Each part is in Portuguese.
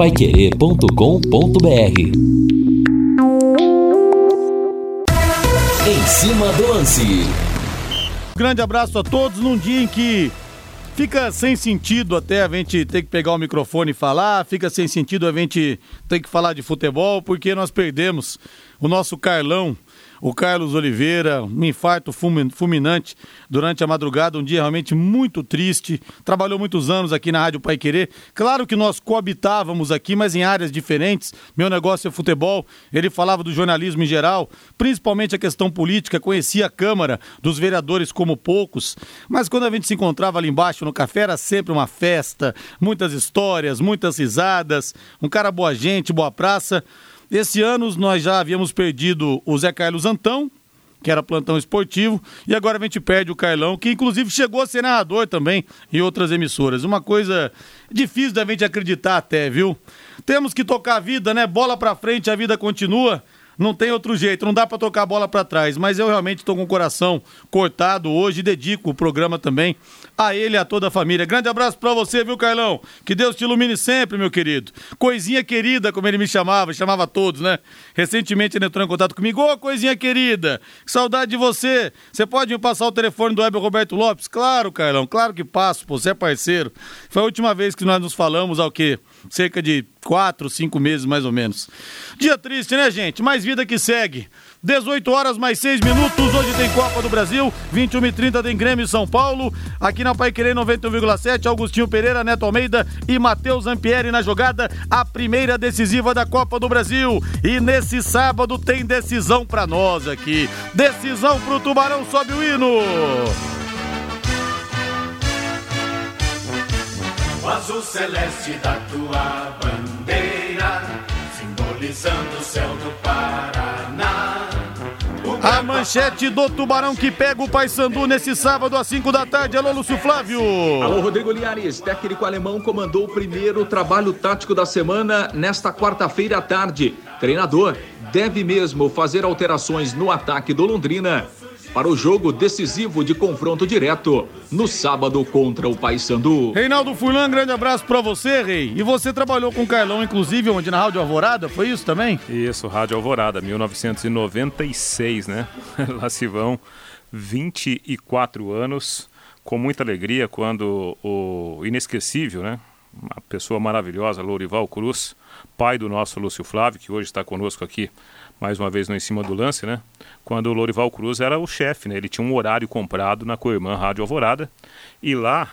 paiquerê.com.br Em cima do lance. Grande abraço a todos num dia em que fica sem sentido até a gente ter que pegar o microfone e falar, fica sem sentido a gente ter que falar de futebol, porque nós perdemos o nosso Carlão, o Carlos Oliveira, um infarto fulminante durante a madrugada, um dia realmente muito triste. Trabalhou muitos anos aqui na Rádio Pai Querer. Claro que nós coabitávamos aqui, mas em áreas diferentes. Meu negócio é futebol. Ele falava do jornalismo em geral, principalmente a questão política. Conhecia a Câmara dos vereadores como poucos. Mas quando a gente se encontrava ali embaixo no café, era sempre uma festa, muitas histórias, muitas risadas. Um cara boa gente, boa praça. Esse ano nós já havíamos perdido o Zé Carlos Antão, que era plantão esportivo, e agora a gente perde o Carlão, que inclusive chegou a ser narrador também em outras emissoras. Uma coisa difícil da gente acreditar até, viu? Temos que tocar a vida, né? Bola pra frente, a vida continua não tem outro jeito, não dá para tocar a bola para trás. Mas eu realmente estou com o coração cortado hoje e dedico o programa também a ele e a toda a família. Grande abraço para você, viu, Carlão? Que Deus te ilumine sempre, meu querido. Coisinha querida, como ele me chamava, chamava todos, né? Recentemente ele entrou em contato comigo. Ô, coisinha querida, que saudade de você. Você pode me passar o telefone do Weber Roberto Lopes? Claro, Carlão, claro que passo, pô, você é parceiro. Foi a última vez que nós nos falamos ao quê? Cerca de quatro, cinco meses mais ou menos. Dia triste, né, gente? Mais vida que segue. 18 horas mais 6 minutos. Hoje tem Copa do Brasil. 21 e 30 tem Grêmio São Paulo. Aqui na Pai Querer 91,7. Augustinho Pereira, Neto Almeida e Matheus Ampieri na jogada. A primeira decisiva da Copa do Brasil. E nesse sábado tem decisão para nós aqui. Decisão pro Tubarão. Sobe o hino. O azul celeste da tua bandeira, simbolizando o céu do Paraná. A manchete do Tubarão que pega o Paysandu nesse sábado às 5 da tarde. Alô, Lúcio Flávio. Alô, Rodrigo Liares. Técnico alemão comandou o primeiro trabalho tático da semana nesta quarta-feira à tarde. Treinador deve mesmo fazer alterações no ataque do Londrina para o jogo decisivo de confronto direto no sábado contra o Paysandu. Reinaldo Furlan, grande abraço para você, Rei. E você trabalhou com o Carlão, inclusive, onde na Rádio Alvorada, foi isso também? Isso, Rádio Alvorada, 1996, né? Lá se vão 24 anos, com muita alegria quando o inesquecível, né? Uma pessoa maravilhosa, Lourival Cruz, pai do nosso Lúcio Flávio, que hoje está conosco aqui mais uma vez no Em Cima do Lance, né? Quando o Lorival Cruz era o chefe, né? Ele tinha um horário comprado na Coirmã Rádio Alvorada. E lá,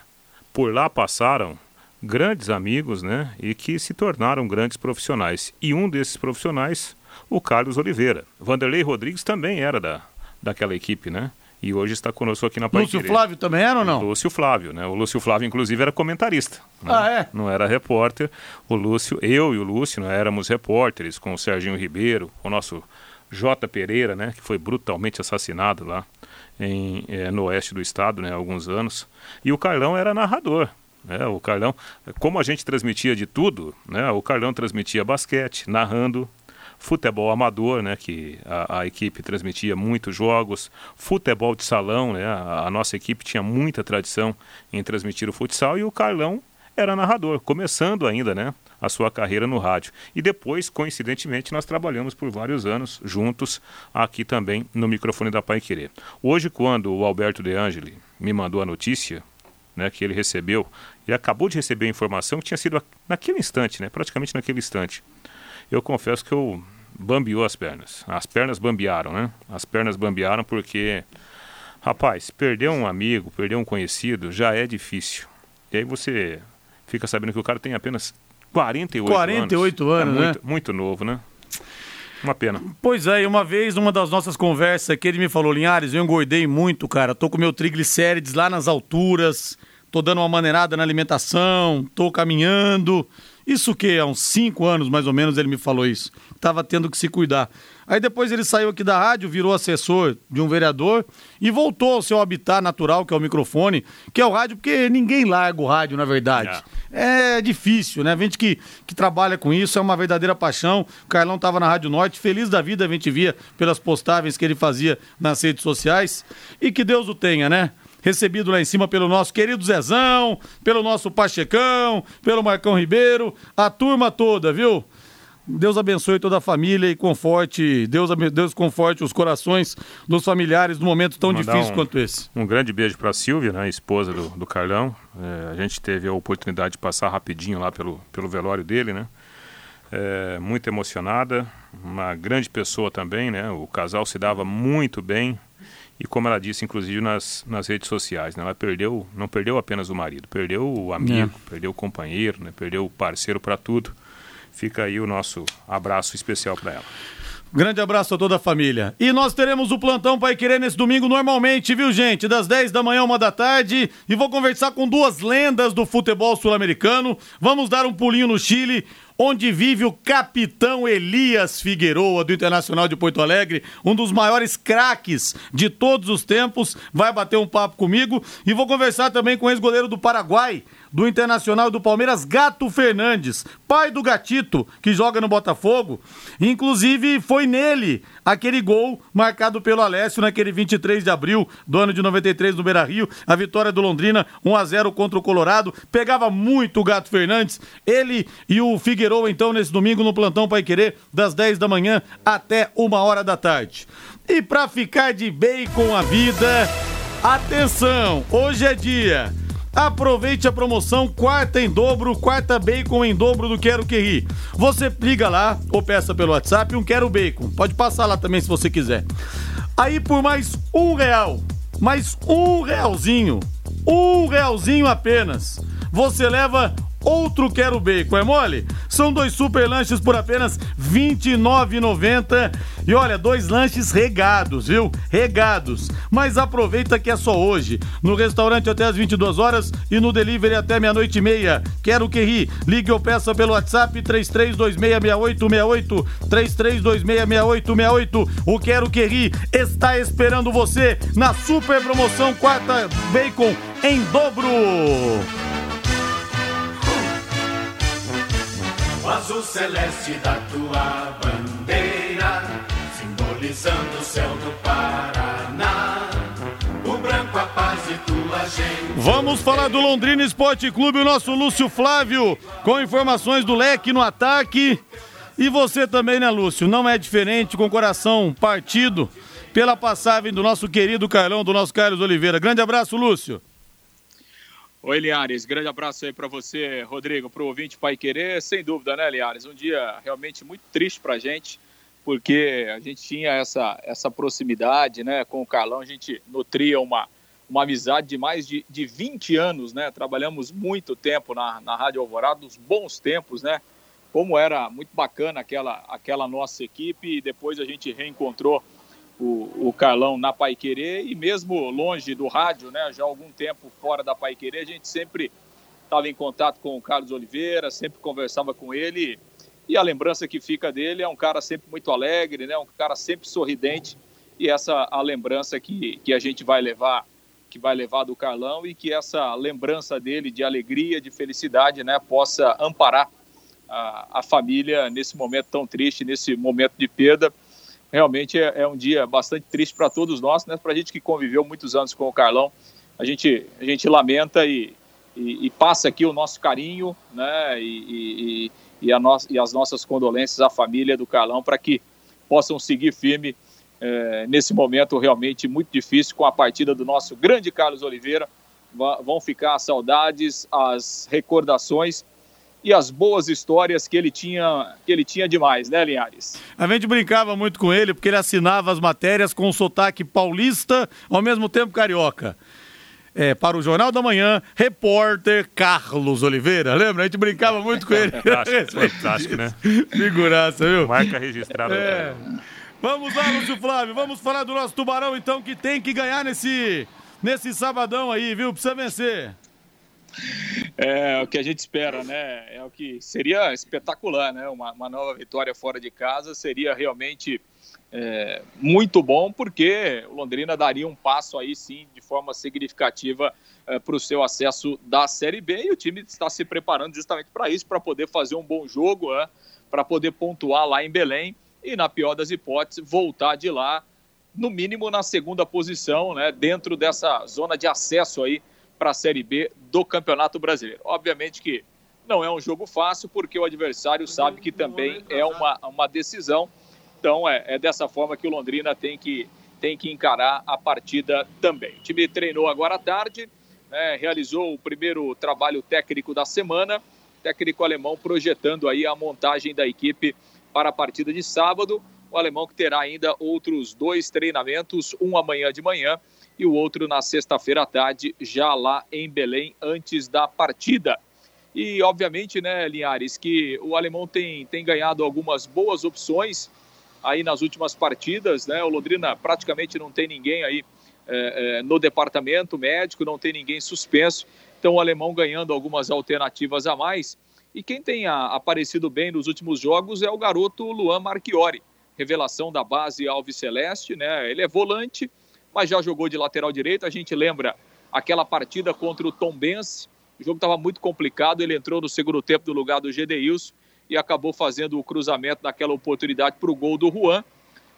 por lá passaram grandes amigos, né? E que se tornaram grandes profissionais. E um desses profissionais, o Carlos Oliveira. Vanderlei Rodrigues também era da, daquela equipe, né? E hoje está conosco aqui na Lúcio Flávio também era ou não? Lúcio Flávio, né? O Lúcio Flávio, inclusive, era comentarista. Né? Ah, é? Não era repórter. O Lúcio, eu e o Lúcio, né, éramos repórteres com o Serginho Ribeiro, o nosso J. Pereira, né? Que foi brutalmente assassinado lá em, é, no oeste do estado, né? Há alguns anos. E o Carlão era narrador. Né? O Carlão, como a gente transmitia de tudo, né? O Carlão transmitia basquete, narrando futebol amador, né, que a, a, equipe transmitia muitos jogos, futebol de salão, né, a, a, nossa equipe tinha muita tradição em transmitir o futsal e o Carlão era narrador, começando ainda, né, a sua carreira no rádio. E depois, coincidentemente, nós trabalhamos por vários anos juntos aqui também no microfone da Pai Querer. Hoje, quando o Alberto De Angeli me mandou a notícia, né, que ele recebeu, ele acabou de receber a informação que tinha sido naquele instante, né, praticamente naquele instante eu confesso que eu bambiou as pernas. As pernas bambearam, né? As pernas bambearam porque, rapaz, perder um amigo, perder um conhecido já é difícil. E aí você fica sabendo que o cara tem apenas 48, 48 anos. 48 anos, é muito, né? Muito novo, né? Uma pena. Pois é, e uma vez, numa das nossas conversas aqui, ele me falou, Linhares, eu engordei muito, cara. Tô com meu triglicérides lá nas alturas, tô dando uma maneirada na alimentação, tô caminhando. Isso que há uns cinco anos, mais ou menos, ele me falou isso. Tava tendo que se cuidar. Aí depois ele saiu aqui da rádio, virou assessor de um vereador e voltou ao seu habitat natural, que é o microfone, que é o rádio, porque ninguém larga o rádio, na verdade. É, é difícil, né? A gente que, que trabalha com isso é uma verdadeira paixão. O Carlão estava na Rádio Norte, feliz da vida, a gente via pelas postagens que ele fazia nas redes sociais. E que Deus o tenha, né? Recebido lá em cima pelo nosso querido Zezão, pelo nosso Pachecão, pelo Marcão Ribeiro, a turma toda, viu? Deus abençoe toda a família e conforte, Deus, Deus conforte os corações dos familiares num momento tão difícil um, quanto esse. Um grande beijo para a Silvia, né, esposa do, do Carlão. É, a gente teve a oportunidade de passar rapidinho lá pelo, pelo velório dele, né? É, muito emocionada, uma grande pessoa também, né? O casal se dava muito bem e como ela disse, inclusive nas, nas redes sociais, né? Ela perdeu, não perdeu apenas o marido, perdeu o amigo, é. perdeu o companheiro, né? Perdeu o parceiro para tudo. Fica aí o nosso abraço especial para ela. Grande abraço a toda a família. E nós teremos o plantão Pai Querer nesse domingo normalmente, viu, gente? Das 10 da manhã, uma da tarde. E vou conversar com duas lendas do futebol sul-americano. Vamos dar um pulinho no Chile onde vive o capitão Elias Figueroa, do Internacional de Porto Alegre, um dos maiores craques de todos os tempos, vai bater um papo comigo e vou conversar também com o ex-goleiro do Paraguai, do Internacional do Palmeiras, Gato Fernandes, pai do Gatito, que joga no Botafogo. Inclusive, foi nele aquele gol marcado pelo Alessio naquele 23 de abril do ano de 93 no Beira Rio, a vitória do Londrina 1 a 0 contra o Colorado. Pegava muito o Gato Fernandes, ele e o Figueiredo, então, nesse domingo no plantão Pai Querer, das 10 da manhã até uma hora da tarde. E para ficar de bem com a vida, atenção, hoje é dia Aproveite a promoção quarta em dobro, quarta bacon em dobro do Quero Que Ri. Você liga lá ou peça pelo WhatsApp um Quero Bacon. Pode passar lá também se você quiser. Aí por mais um real, mais um realzinho, um realzinho apenas, você leva outro quero bacon, é mole? São dois super lanches por apenas R$ 29,90. E olha, dois lanches regados, viu? Regados. Mas aproveita que é só hoje. No restaurante até as 22 horas e no delivery até meia-noite e meia. Quero que ri. Ligue ou peça pelo WhatsApp 33266868. 33266868. O Quero que ri está esperando você na super promoção quarta bacon em dobro. Azul celeste da tua bandeira, simbolizando o céu do Paraná. O branco, a paz e tua gente. Vamos falar do Londrina Esporte Clube, o nosso Lúcio Flávio, com informações do leque no ataque. E você também, né, Lúcio? Não é diferente, com o coração partido pela passagem do nosso querido Carlão, do nosso Carlos Oliveira. Grande abraço, Lúcio. Oi, Liares. Grande abraço aí para você, Rodrigo, para o ouvinte Pai Querer. Sem dúvida, né, Liares? Um dia realmente muito triste para a gente, porque a gente tinha essa, essa proximidade né, com o Carlão, a gente nutria uma, uma amizade de mais de, de 20 anos, né? Trabalhamos muito tempo na, na Rádio Alvorada, os bons tempos, né? Como era muito bacana aquela, aquela nossa equipe, e depois a gente reencontrou o, o Carlão na Pai Querer e mesmo longe do rádio, né, já há algum tempo fora da Pai Querer, a gente sempre estava em contato com o Carlos Oliveira, sempre conversava com ele. E a lembrança que fica dele é um cara sempre muito alegre, né, um cara sempre sorridente. E essa a lembrança que, que a gente vai levar que vai levar do Carlão e que essa lembrança dele de alegria, de felicidade, né, possa amparar a, a família nesse momento tão triste, nesse momento de perda realmente é, é um dia bastante triste para todos nós, né? Para a gente que conviveu muitos anos com o Carlão, a gente, a gente lamenta e, e, e passa aqui o nosso carinho, né? E, e, a no, e as nossas condolências à família do Carlão para que possam seguir firme é, nesse momento realmente muito difícil com a partida do nosso grande Carlos Oliveira. Vão ficar saudades, as recordações e as boas histórias que ele tinha, que ele tinha demais, né, Linhares? A gente brincava muito com ele porque ele assinava as matérias com sotaque paulista, ao mesmo tempo carioca. É, para o Jornal da Manhã, repórter Carlos Oliveira. Lembra? A gente brincava muito com ele. fantástico, fantástico, né? Figuraça, viu? Marca registrada. É. Vamos lá, Lúcio Flávio. Vamos falar do nosso Tubarão, então, que tem que ganhar nesse, nesse sabadão aí, viu? Precisa vencer. É o que a gente espera, né? É o que seria espetacular, né? Uma, uma nova vitória fora de casa seria realmente é, muito bom, porque o Londrina daria um passo aí sim de forma significativa é, para o seu acesso da Série B e o time está se preparando justamente para isso, para poder fazer um bom jogo, né? para poder pontuar lá em Belém e, na pior das hipóteses, voltar de lá no mínimo na segunda posição, né, dentro dessa zona de acesso aí para a Série B do Campeonato Brasileiro. Obviamente que não é um jogo fácil, porque o adversário sabe que também é uma, uma decisão. Então é, é dessa forma que o Londrina tem que, tem que encarar a partida também. O time treinou agora à tarde, né, realizou o primeiro trabalho técnico da semana, técnico alemão projetando aí a montagem da equipe para a partida de sábado. O alemão que terá ainda outros dois treinamentos, um amanhã de manhã e o outro na sexta-feira à tarde, já lá em Belém, antes da partida. E, obviamente, né, Linhares, que o alemão tem, tem ganhado algumas boas opções aí nas últimas partidas, né? O Londrina praticamente não tem ninguém aí é, é, no departamento médico, não tem ninguém suspenso. Então, o alemão ganhando algumas alternativas a mais. E quem tem a, aparecido bem nos últimos jogos é o garoto Luan Marchiori, revelação da base Alves Celeste, né? Ele é volante, mas já jogou de lateral direito. A gente lembra aquela partida contra o Tombense, o jogo estava muito complicado, ele entrou no segundo tempo no lugar do Gedeilson e acabou fazendo o cruzamento naquela oportunidade para o gol do Juan,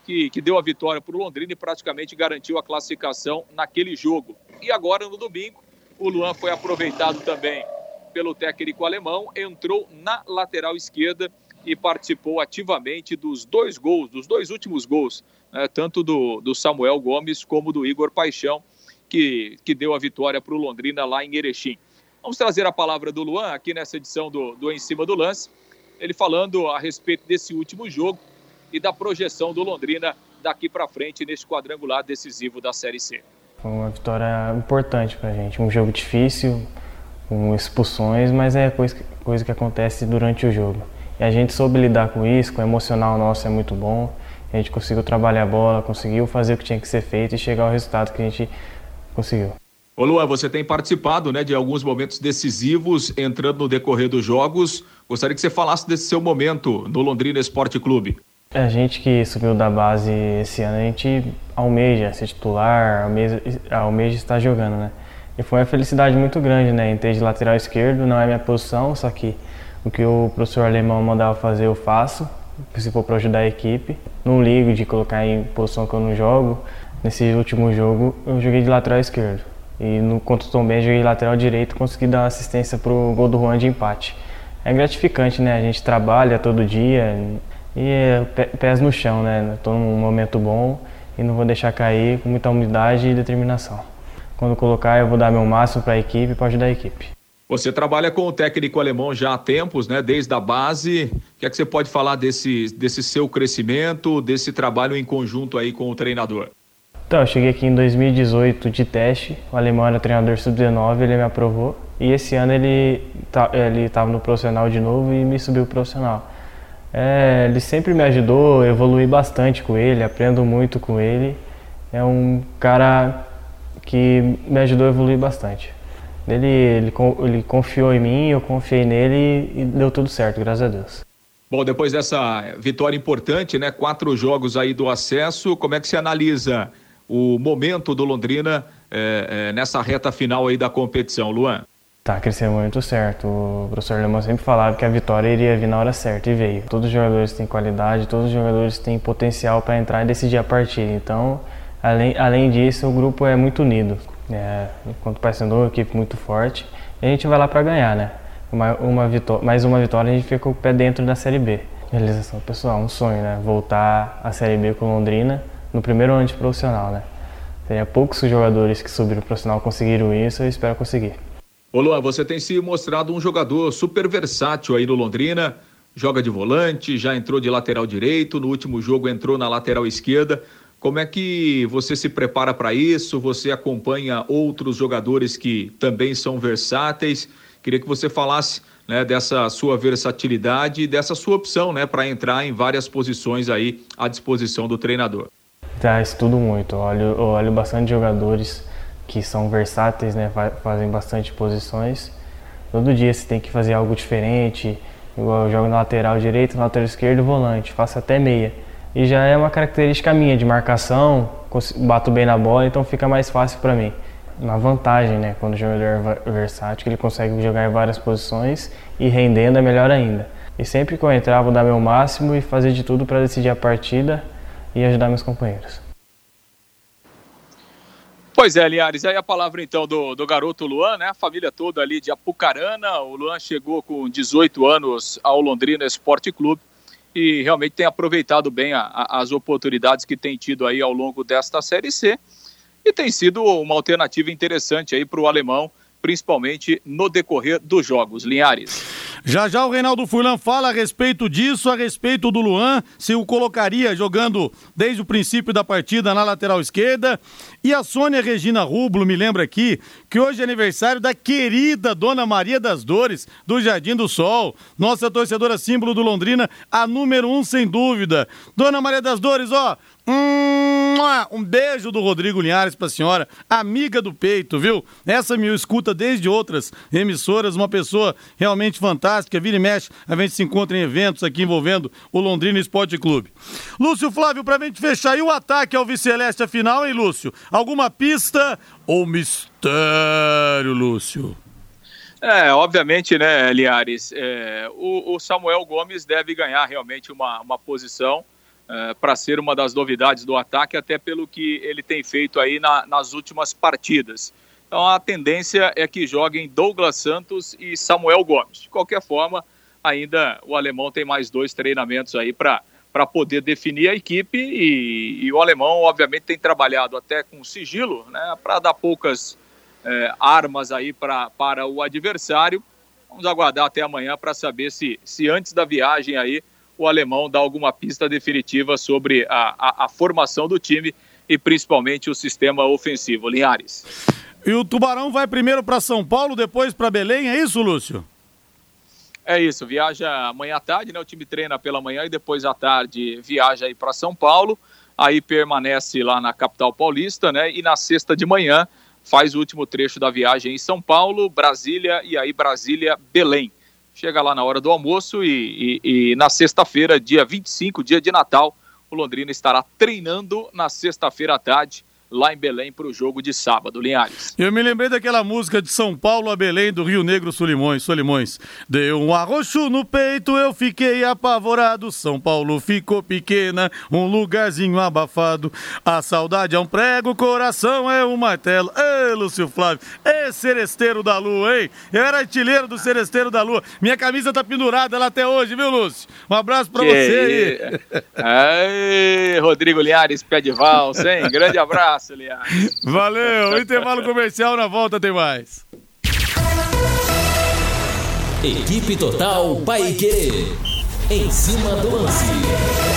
que, que deu a vitória para o Londrina e praticamente garantiu a classificação naquele jogo. E agora, no domingo, o Luan foi aproveitado também pelo técnico alemão, entrou na lateral esquerda e participou ativamente dos dois gols, dos dois últimos gols, né, tanto do, do Samuel Gomes como do Igor Paixão, que, que deu a vitória para o Londrina lá em Erechim. Vamos trazer a palavra do Luan aqui nessa edição do, do Em Cima do Lance, ele falando a respeito desse último jogo e da projeção do Londrina daqui para frente neste quadrangular decisivo da Série C. Foi uma vitória importante para a gente, um jogo difícil, com expulsões, mas é coisa, coisa que acontece durante o jogo. E a gente soube lidar com isso, com o emocional nosso é muito bom. A gente conseguiu trabalhar a bola, conseguiu fazer o que tinha que ser feito e chegar ao resultado que a gente conseguiu. Ô Luan, você tem participado né, de alguns momentos decisivos entrando no decorrer dos jogos. Gostaria que você falasse desse seu momento no Londrina Esporte Clube. A gente que subiu da base esse ano, a gente almeja ser titular, almeja, almeja estar jogando, né? E foi uma felicidade muito grande, né? Em ter de lateral esquerdo, não é minha posição, só que o que o professor alemão mandava fazer eu faço, se for para ajudar a equipe. Não ligo de colocar em posição que eu não jogo. Nesse último jogo, eu joguei de lateral esquerdo. E no contra o Tom Ben, joguei lateral direito consegui dar assistência para o gol do Juan de empate. É gratificante, né? A gente trabalha todo dia e é pés no chão, né? Estou num momento bom e não vou deixar cair com muita humildade e determinação. Quando colocar, eu vou dar meu máximo para a equipe, para ajudar a equipe. Você trabalha com o técnico alemão já há tempos, né? Desde a base. O que é que você pode falar desse, desse seu crescimento, desse trabalho em conjunto aí com o treinador? Então, eu cheguei aqui em 2018 de teste, o alemão era treinador sub-19, ele me aprovou. E esse ano ele tá, estava no profissional de novo e me subiu profissional. É, ele sempre me ajudou, evolui bastante com ele, aprendo muito com ele. É um cara que me ajudou a evoluir bastante. Ele, ele, ele confiou em mim, eu confiei nele e deu tudo certo, graças a Deus. Bom, depois dessa vitória importante, né? Quatro jogos aí do acesso, como é que se analisa o momento do Londrina é, é, nessa reta final aí da competição, Luan? Tá crescendo muito certo. O professor Lemão sempre falava que a vitória iria vir na hora certa e veio. Todos os jogadores têm qualidade, todos os jogadores têm potencial para entrar e decidir a partida. Então, além, além disso, o grupo é muito unido. É, enquanto o Paysandu é uma equipe muito forte, a gente vai lá para ganhar, né? Uma, uma vitória, mais uma vitória, a gente fica com o pé dentro da Série B. Realização pessoal, um sonho, né? Voltar à Série B com Londrina no primeiro ano de profissional, né? Teria poucos jogadores que subiram profissional conseguiram isso, eu espero conseguir. Ô Luan, você tem se mostrado um jogador super versátil aí no Londrina, joga de volante, já entrou de lateral direito, no último jogo entrou na lateral esquerda. Como é que você se prepara para isso? Você acompanha outros jogadores que também são versáteis? Queria que você falasse né, dessa sua versatilidade e dessa sua opção né, para entrar em várias posições aí à disposição do treinador. Já estudo muito, olho, olho bastante jogadores que são versáteis, né, fazem bastante posições. Todo dia você tem que fazer algo diferente, igual eu jogo na lateral direito, na lateral esquerdo, volante, faço até meia. E já é uma característica minha de marcação, bato bem na bola, então fica mais fácil para mim. Uma vantagem, né, quando o jogador é versátil, ele consegue jogar em várias posições e rendendo é melhor ainda. E sempre que eu entrar, vou dar meu máximo e fazer de tudo para decidir a partida e ajudar meus companheiros. Pois é, Linhares, aí a palavra então do, do garoto Luan, né? A família toda ali de Apucarana. O Luan chegou com 18 anos ao Londrina Esporte Clube e realmente tem aproveitado bem a, a, as oportunidades que tem tido aí ao longo desta Série C. E tem sido uma alternativa interessante aí para o alemão, principalmente no decorrer dos jogos. Linhares. Já já o Reinaldo Furlan fala a respeito disso, a respeito do Luan, se o colocaria jogando desde o princípio da partida na lateral esquerda. E a Sônia Regina Rublo me lembra aqui que hoje é aniversário da querida Dona Maria das Dores, do Jardim do Sol, nossa torcedora símbolo do Londrina, a número um sem dúvida. Dona Maria das Dores, ó, um beijo do Rodrigo Linhares pra senhora, amiga do peito, viu? Essa me escuta desde outras emissoras, uma pessoa realmente fantástica. Vira e mexe, a gente se encontra em eventos aqui envolvendo o Londrina Esporte Clube. Lúcio Flávio, pra gente fechar, e o ataque ao Viceleste final, hein, Lúcio? Alguma pista ou mistério, Lúcio? É, obviamente, né, Liares, é, o, o, Samuel Gomes deve ganhar realmente uma, uma posição é, para ser uma das novidades do ataque, até pelo que ele tem feito aí na, nas últimas partidas. Então a tendência é que joguem Douglas Santos e Samuel Gomes. De qualquer forma, ainda o alemão tem mais dois treinamentos aí para para poder definir a equipe e, e, o alemão obviamente tem trabalhado até com sigilo, né, para dar poucas é, armas aí pra, para o adversário. Vamos aguardar até amanhã para saber se, se antes da viagem aí o alemão dá alguma pista definitiva sobre a, a, a formação do time e principalmente o sistema ofensivo. Linhares. E o Tubarão vai primeiro para São Paulo, depois para Belém, é isso, Lúcio? É isso, viaja amanhã à tarde, né? O time treina pela manhã e depois à tarde viaja aí para São Paulo. Aí permanece lá na capital paulista, né? E na sexta de manhã faz o último trecho da viagem em São Paulo, Brasília e aí Brasília, Belém chega lá na hora do almoço e, e, e na sexta-feira, dia 25, dia de Natal, o Londrina estará treinando na sexta-feira à tarde lá em Belém para o jogo de sábado, Linhares. Eu me lembrei daquela música de São Paulo a Belém, do Rio Negro Solimões, Solimões. Deu um arroxo no peito, eu fiquei apavorado. São Paulo ficou pequena, um lugarzinho abafado. A saudade é um prego, o coração é um martelo. Ê, Lúcio Flávio, ê, seresteiro da lua, hein? Eu era artilheiro do seresteiro da lua. Minha camisa tá pendurada lá até hoje, viu, Lúcio? Um abraço pra que você aí. Ei, Rodrigo Linhares, pé de valsa, hein? Grande abraço aliás. Valeu, intervalo comercial, na volta tem mais. Equipe Total Paique. Em cima do lance.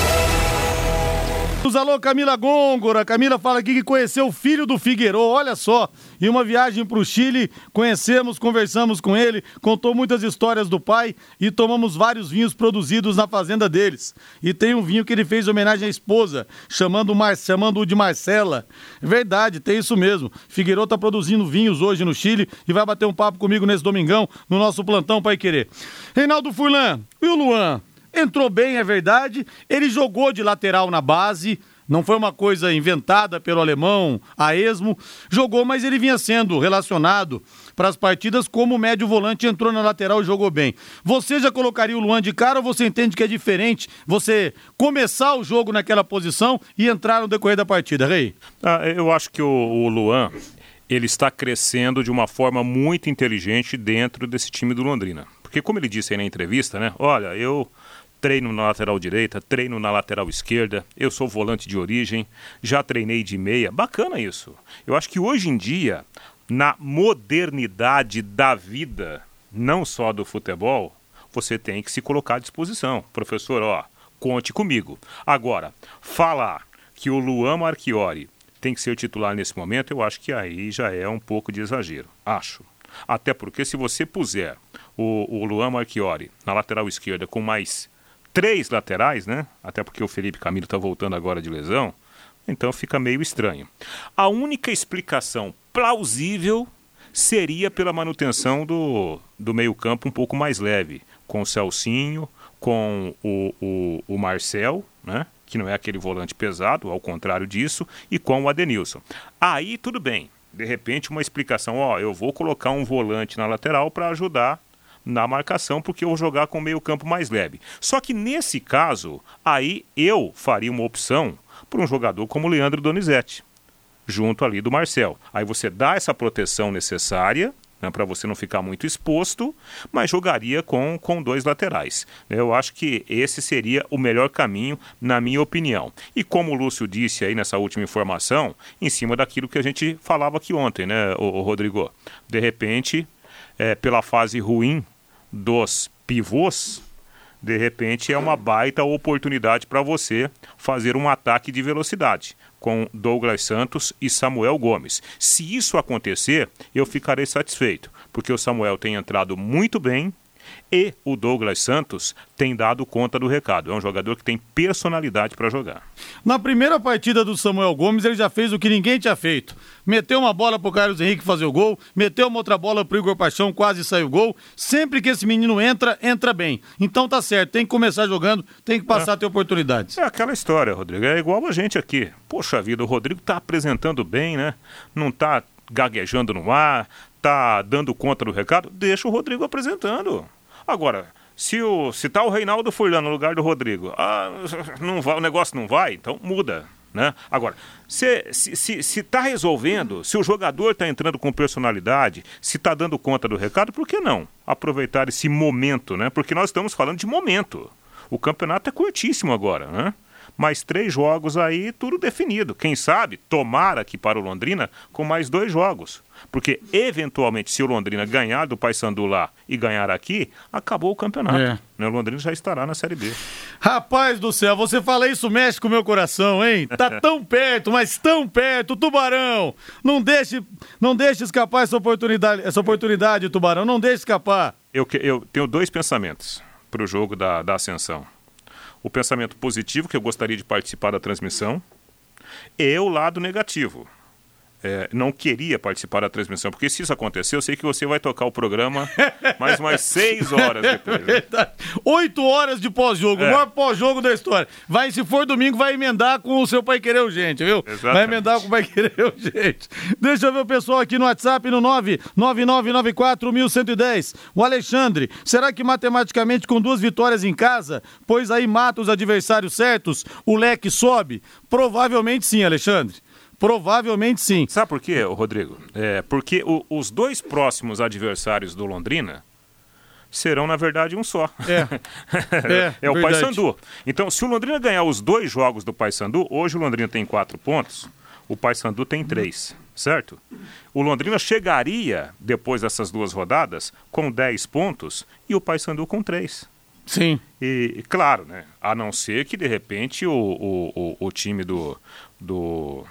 Alô, Camila Gôngora. Camila fala aqui que conheceu o filho do Figueiredo, olha só. Em uma viagem para o Chile, conhecemos, conversamos com ele, contou muitas histórias do pai e tomamos vários vinhos produzidos na fazenda deles. E tem um vinho que ele fez homenagem à esposa, chamando-o Mar... chamando de Marcela. Verdade, tem isso mesmo. Figueiredo está produzindo vinhos hoje no Chile e vai bater um papo comigo nesse domingão, no nosso plantão Pai Querer. Reinaldo Furlan, e o Luan? Entrou bem, é verdade. Ele jogou de lateral na base. Não foi uma coisa inventada pelo alemão a esmo. Jogou, mas ele vinha sendo relacionado para as partidas como médio volante, entrou na lateral e jogou bem. Você já colocaria o Luan de cara ou você entende que é diferente você começar o jogo naquela posição e entrar no decorrer da partida, Rei? Ah, eu acho que o, o Luan ele está crescendo de uma forma muito inteligente dentro desse time do Londrina. Porque como ele disse aí na entrevista, né? Olha, eu treino na lateral direita, treino na lateral esquerda, eu sou volante de origem, já treinei de meia. Bacana isso. Eu acho que hoje em dia, na modernidade da vida, não só do futebol, você tem que se colocar à disposição. Professor, ó, conte comigo. Agora, falar que o Luan Marchiori tem que ser o titular nesse momento, eu acho que aí já é um pouco de exagero. Acho. Até porque se você puser o, o Luan Marchiori na lateral esquerda com mais três laterais, né? Até porque o Felipe Camilo está voltando agora de lesão. Então fica meio estranho. A única explicação plausível seria pela manutenção do, do meio-campo um pouco mais leve, com o Celcinho, com o, o, o Marcel, né? que não é aquele volante pesado, ao contrário disso, e com o Adenilson. Aí tudo bem. De repente, uma explicação: ó, eu vou colocar um volante na lateral para ajudar na marcação, porque eu vou jogar com o meio-campo mais leve. Só que nesse caso, aí eu faria uma opção por um jogador como Leandro Donizete. junto ali do Marcel. Aí você dá essa proteção necessária né, para você não ficar muito exposto, mas jogaria com, com dois laterais. Eu acho que esse seria o melhor caminho, na minha opinião. E como o Lúcio disse aí nessa última informação, em cima daquilo que a gente falava aqui ontem, né, o Rodrigo? De repente, é, pela fase ruim dos pivôs, de repente é uma baita oportunidade para você fazer um ataque de velocidade com Douglas Santos e Samuel Gomes. Se isso acontecer, eu ficarei satisfeito, porque o Samuel tem entrado muito bem e o Douglas Santos tem dado conta do recado. É um jogador que tem personalidade para jogar. Na primeira partida do Samuel Gomes, ele já fez o que ninguém tinha feito. Meteu uma bola pro Carlos Henrique fazer o gol, meteu uma outra bola pro Igor Paixão, quase saiu o gol. Sempre que esse menino entra, entra bem. Então tá certo, tem que começar jogando, tem que passar é. a ter oportunidades. É aquela história, Rodrigo. É igual a gente aqui. Poxa vida, o Rodrigo tá apresentando bem, né? Não tá gaguejando no ar, tá dando conta do recado. Deixa o Rodrigo apresentando. Agora, se, o, se tá o Reinaldo Furlan no lugar do Rodrigo, ah, não vai, o negócio não vai, então muda. Né? Agora, se está se, se tá resolvendo, se o jogador está entrando com personalidade, se está dando conta do recado, por que não aproveitar esse momento? Né? Porque nós estamos falando de momento. O campeonato é curtíssimo agora. Né? Mais três jogos aí, tudo definido. Quem sabe, tomara que para o Londrina, com mais dois jogos. Porque, eventualmente, se o Londrina ganhar do Paysandu lá e ganhar aqui, acabou o campeonato. É. Né? O Londrina já estará na Série B. Rapaz do céu, você fala isso, mexe com o meu coração, hein? Tá tão perto, mas tão perto, Tubarão! Não deixe, não deixe escapar essa oportunidade, essa oportunidade, Tubarão, não deixe escapar. Eu, eu tenho dois pensamentos para o jogo da, da Ascensão o pensamento positivo, que eu gostaria de participar da transmissão, e o lado negativo, é, não queria participar da transmissão, porque se isso acontecer, eu sei que você vai tocar o programa mais umas seis horas depois. Né? Oito horas de pós-jogo, é. o maior pós-jogo da história. Vai, se for domingo, vai emendar com o seu Pai Querer Urgente, viu? Exatamente. Vai emendar com o Pai Querer Urgente. Deixa eu ver o pessoal aqui no WhatsApp, no 999941110. O Alexandre, será que matematicamente com duas vitórias em casa, pois aí mata os adversários certos, o leque sobe? Provavelmente sim, Alexandre. Provavelmente sim. Sabe por quê, Rodrigo? É porque o, os dois próximos adversários do Londrina serão, na verdade, um só. É, é, é o Paysandu. Então, se o Londrina ganhar os dois jogos do Paysandu, hoje o Londrina tem quatro pontos, o Paysandu tem três, certo? O Londrina chegaria, depois dessas duas rodadas, com dez pontos e o Paysandu com três. Sim. E, claro, né? A não ser que, de repente, o, o, o, o time do, do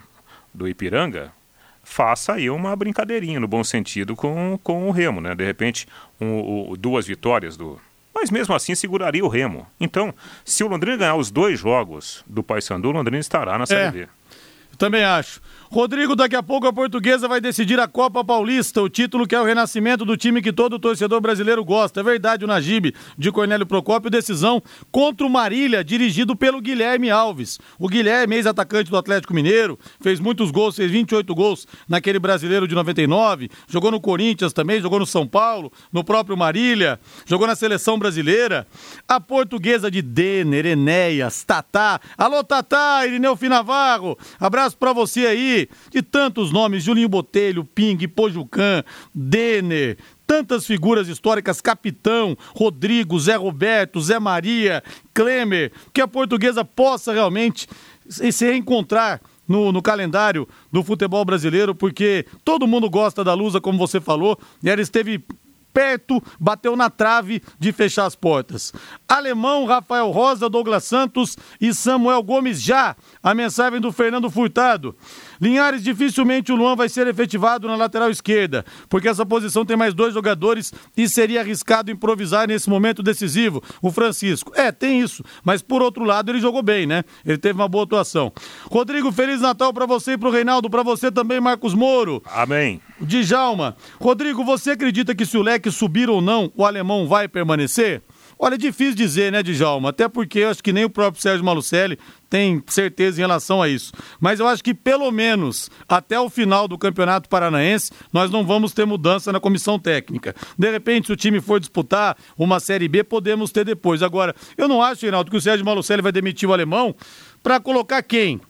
do Ipiranga faça aí uma brincadeirinha, no bom sentido, com, com o Remo, né? De repente, um, um, duas vitórias do... Mas mesmo assim seguraria o Remo. Então, se o Londrina ganhar os dois jogos do Paysandu, o Londrina estará na Série é, B. Também acho. Rodrigo, daqui a pouco a portuguesa vai decidir a Copa Paulista, o título que é o renascimento do time que todo torcedor brasileiro gosta. É verdade, o Najib de Cornélio Procópio, decisão contra o Marília, dirigido pelo Guilherme Alves. O Guilherme, ex-atacante do Atlético Mineiro, fez muitos gols, fez 28 gols naquele brasileiro de 99, jogou no Corinthians também, jogou no São Paulo, no próprio Marília, jogou na seleção brasileira. A portuguesa de Denner, Enéas, Tatá. Alô, Tatá, Irineu Finavarro, abraço pra você aí de tantos nomes, Julinho Botelho, Ping, Pojucan, Denner, tantas figuras históricas, Capitão, Rodrigo, Zé Roberto, Zé Maria, Klemer, que a portuguesa possa realmente se reencontrar no, no, calendário do futebol brasileiro, porque todo mundo gosta da Lusa, como você falou, e ela esteve perto, bateu na trave de fechar as portas. Alemão, Rafael Rosa, Douglas Santos e Samuel Gomes já. A mensagem do Fernando Furtado. Linhares, dificilmente o Luan vai ser efetivado na lateral esquerda, porque essa posição tem mais dois jogadores e seria arriscado improvisar nesse momento decisivo. O Francisco. É, tem isso, mas por outro lado ele jogou bem, né? Ele teve uma boa atuação. Rodrigo, Feliz Natal para você e pro Reinaldo, para você também, Marcos Moro. Amém. Djalma. Rodrigo, você acredita que se o leque subir ou não, o alemão vai permanecer? Olha, é difícil dizer, né, Djalma? Até porque eu acho que nem o próprio Sérgio Malucelli tem certeza em relação a isso. Mas eu acho que pelo menos até o final do Campeonato Paranaense nós não vamos ter mudança na comissão técnica. De repente, se o time for disputar uma Série B, podemos ter depois. Agora, eu não acho, Reinaldo, que o Sérgio Malucelli vai demitir o alemão para colocar quem?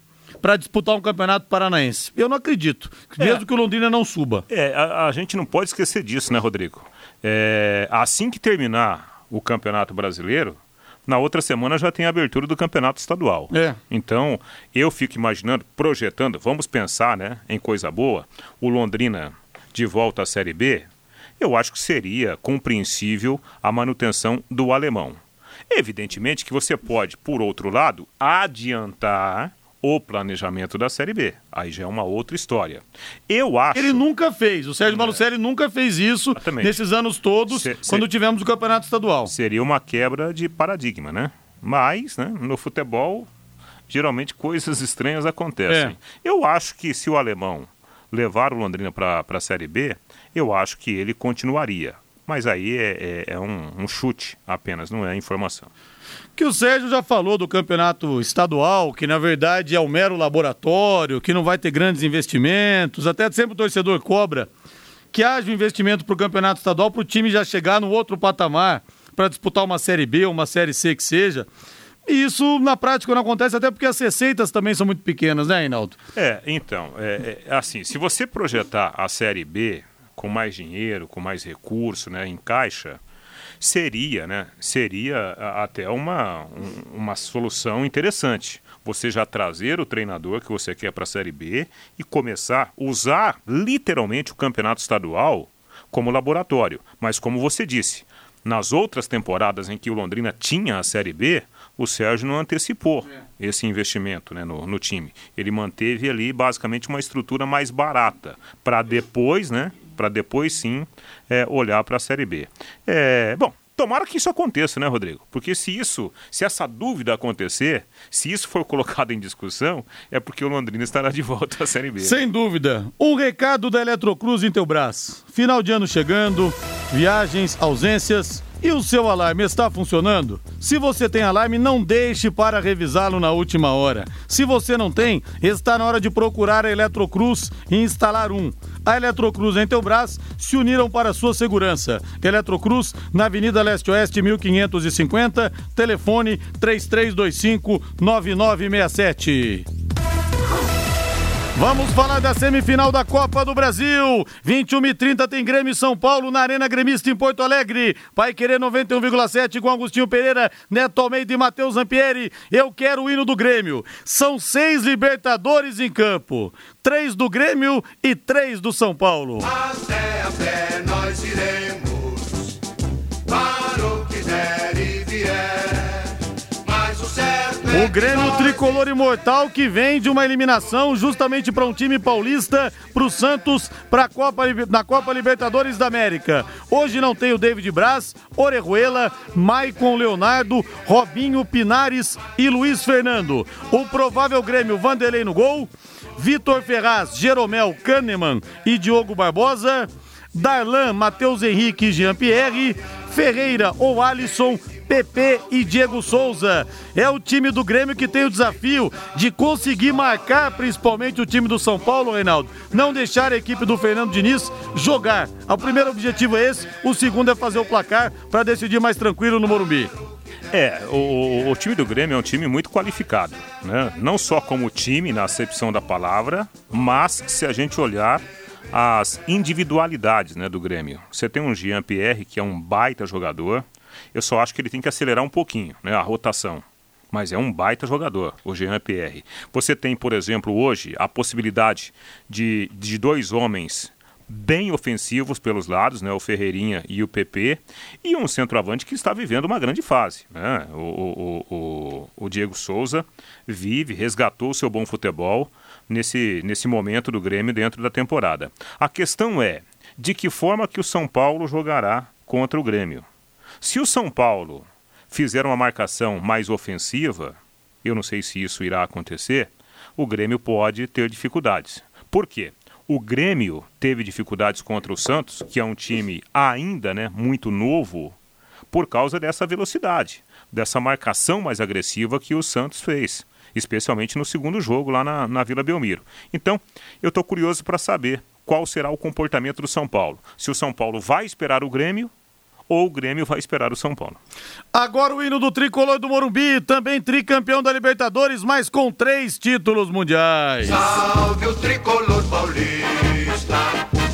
para disputar um campeonato paranaense. Eu não acredito, mesmo é. que o Londrina não suba. É, a, a, gente não pode esquecer disso, né, Rodrigo? É, assim que terminar o campeonato brasileiro, na outra semana já tem a abertura do campeonato estadual. É. Então, eu fico imaginando, projetando, vamos pensar né, em coisa boa, o Londrina de volta à Série B, eu acho que seria compreensível a manutenção do alemão. Evidentemente que você pode, por outro lado, adiantar o planejamento da Série B. Aí já é uma outra história. Eu acho. Ele nunca fez. O Sérgio é. Malucelli nunca fez isso Exatamente. nesses anos todos, se, quando se... tivemos o campeonato estadual. Seria uma quebra de paradigma, né? Mas, né, no futebol, geralmente coisas estranhas acontecem. É. Eu acho que se o alemão levar o Londrina para a Série B, eu acho que ele continuaria. Mas aí é, é, é um, um chute apenas, não é informação que o Sérgio já falou do campeonato estadual, que na verdade é um mero laboratório, que não vai ter grandes investimentos, até sempre o torcedor cobra que haja um investimento para o campeonato estadual para o time já chegar no outro patamar, para disputar uma Série B ou uma Série C que seja. E isso na prática não acontece, até porque as receitas também são muito pequenas, né, Reinaldo? É, então, é, é, assim, se você projetar a Série B com mais dinheiro, com mais recurso, né, em caixa, seria, né, seria até uma, um, uma solução interessante. Você já trazer o treinador que você quer para a Série B e começar a usar literalmente o campeonato estadual como laboratório. Mas como você disse, nas outras temporadas em que o Londrina tinha a Série B, o Sérgio não antecipou é. esse investimento né, no, no, time. Ele manteve ali basicamente uma estrutura mais barata para depois, né, para depois sim é, olhar para a Série B. É, bom, Tomara que isso aconteça, né, Rodrigo? Porque se isso, se essa dúvida acontecer, se isso for colocado em discussão, é porque o Londrina estará de volta à Série B. Sem dúvida. Um recado da Eletrocruz em teu braço. Final de ano chegando, viagens, ausências. E o seu alarme está funcionando? Se você tem alarme, não deixe para revisá-lo na última hora. Se você não tem, está na hora de procurar a Eletrocruz e instalar um. A Eletrocruz em Telbras se uniram para sua segurança. Eletrocruz, na Avenida Leste-Oeste 1550, telefone 3325 9967. Vamos falar da semifinal da Copa do Brasil. 21 e 30 tem Grêmio e São Paulo na Arena Gremista em Porto Alegre. Pai querer 91,7 com Agostinho Pereira, Neto Almeida e Matheus Zampieri. Eu quero o hino do Grêmio. São seis Libertadores em campo: três do Grêmio e três do São Paulo. Até a pé nós iremos O Grêmio tricolor imortal que vem de uma eliminação justamente para um time paulista, para o Santos, pra Copa, na Copa Libertadores da América. Hoje não tem o David Braz, Orejuela, Maicon Leonardo, Robinho Pinares e Luiz Fernando. O provável Grêmio Vanderlei no gol, Vitor Ferraz, Jeromel Kahneman e Diogo Barbosa. Darlan, Matheus Henrique e Jean Pierre, Ferreira ou Alisson, PP e Diego Souza. É o time do Grêmio que tem o desafio de conseguir marcar principalmente o time do São Paulo, Reinaldo. Não deixar a equipe do Fernando Diniz jogar. O primeiro objetivo é esse, o segundo é fazer o placar para decidir mais tranquilo no Morumbi. É, o, o, time do Grêmio é um time muito qualificado, né? Não só como time, na acepção da palavra, mas se a gente olhar as individualidades né, do Grêmio. Você tem um Jean Pierre, que é um baita jogador, eu só acho que ele tem que acelerar um pouquinho, né, a rotação. Mas é um baita jogador, o Jean Pierre. Você tem, por exemplo, hoje a possibilidade de, de dois homens bem ofensivos pelos lados, né, o Ferreirinha e o PP, e um centroavante que está vivendo uma grande fase. Né? O, o, o, o Diego Souza vive, resgatou o seu bom futebol nesse, nesse momento do Grêmio dentro da temporada. A questão é de que forma que o São Paulo jogará contra o Grêmio. Se o São Paulo fizer uma marcação mais ofensiva, eu não sei se isso irá acontecer, o Grêmio pode ter dificuldades. Por quê? O Grêmio teve dificuldades contra o Santos, que é um time ainda né, muito novo, por causa dessa velocidade, dessa marcação mais agressiva que o Santos fez, especialmente no segundo jogo lá na, na Vila Belmiro. Então, eu estou curioso para saber qual será o comportamento do São Paulo. Se o São Paulo vai esperar o Grêmio ou o Grêmio vai esperar o São Paulo. Agora o hino do tricolor do Morumbi, também tricampeão da Libertadores, mas com três títulos mundiais. Salve o tricolor paulista,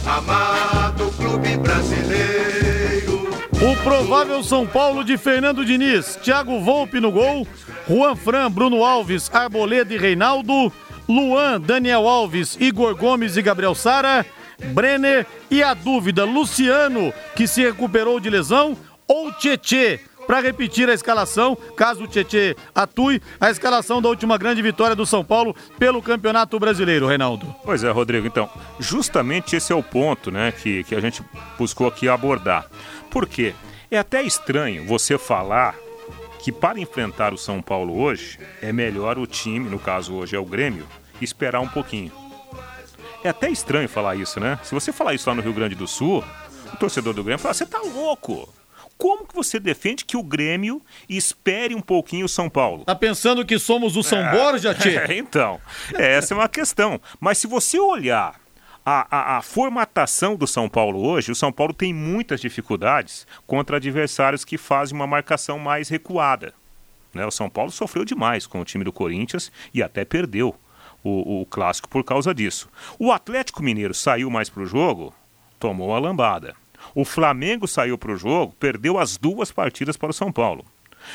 amado clube brasileiro. O provável São Paulo de Fernando Diniz, Thiago Volpe no gol, Juan Fran, Bruno Alves, Arboleda e Reinaldo, Luan, Daniel Alves, Igor Gomes e Gabriel Sara, Brenner e a dúvida, Luciano, que se recuperou de lesão, ou Tietê, para repetir a escalação, caso o Tietê atue, a escalação da última grande vitória do São Paulo pelo Campeonato Brasileiro, Reinaldo. Pois é, Rodrigo, então, justamente esse é o ponto né, que, que a gente buscou aqui abordar. Por quê? É até estranho você falar que para enfrentar o São Paulo hoje, é melhor o time, no caso hoje é o Grêmio, esperar um pouquinho. É até estranho falar isso, né? Se você falar isso lá no Rio Grande do Sul, o torcedor do Grêmio fala: você tá louco! Como que você defende que o Grêmio espere um pouquinho o São Paulo? Tá pensando que somos o São Borja, Tchê? É, então, essa é uma questão. Mas se você olhar a, a, a, formatação do São Paulo hoje, o São Paulo tem muitas dificuldades contra adversários que fazem uma marcação mais recuada. Né? O São Paulo sofreu demais com o time do Corinthians e até perdeu o, o clássico por causa disso. O Atlético Mineiro saiu mais para o jogo, tomou a lambada. O Flamengo saiu para o jogo, perdeu as duas partidas para o São Paulo.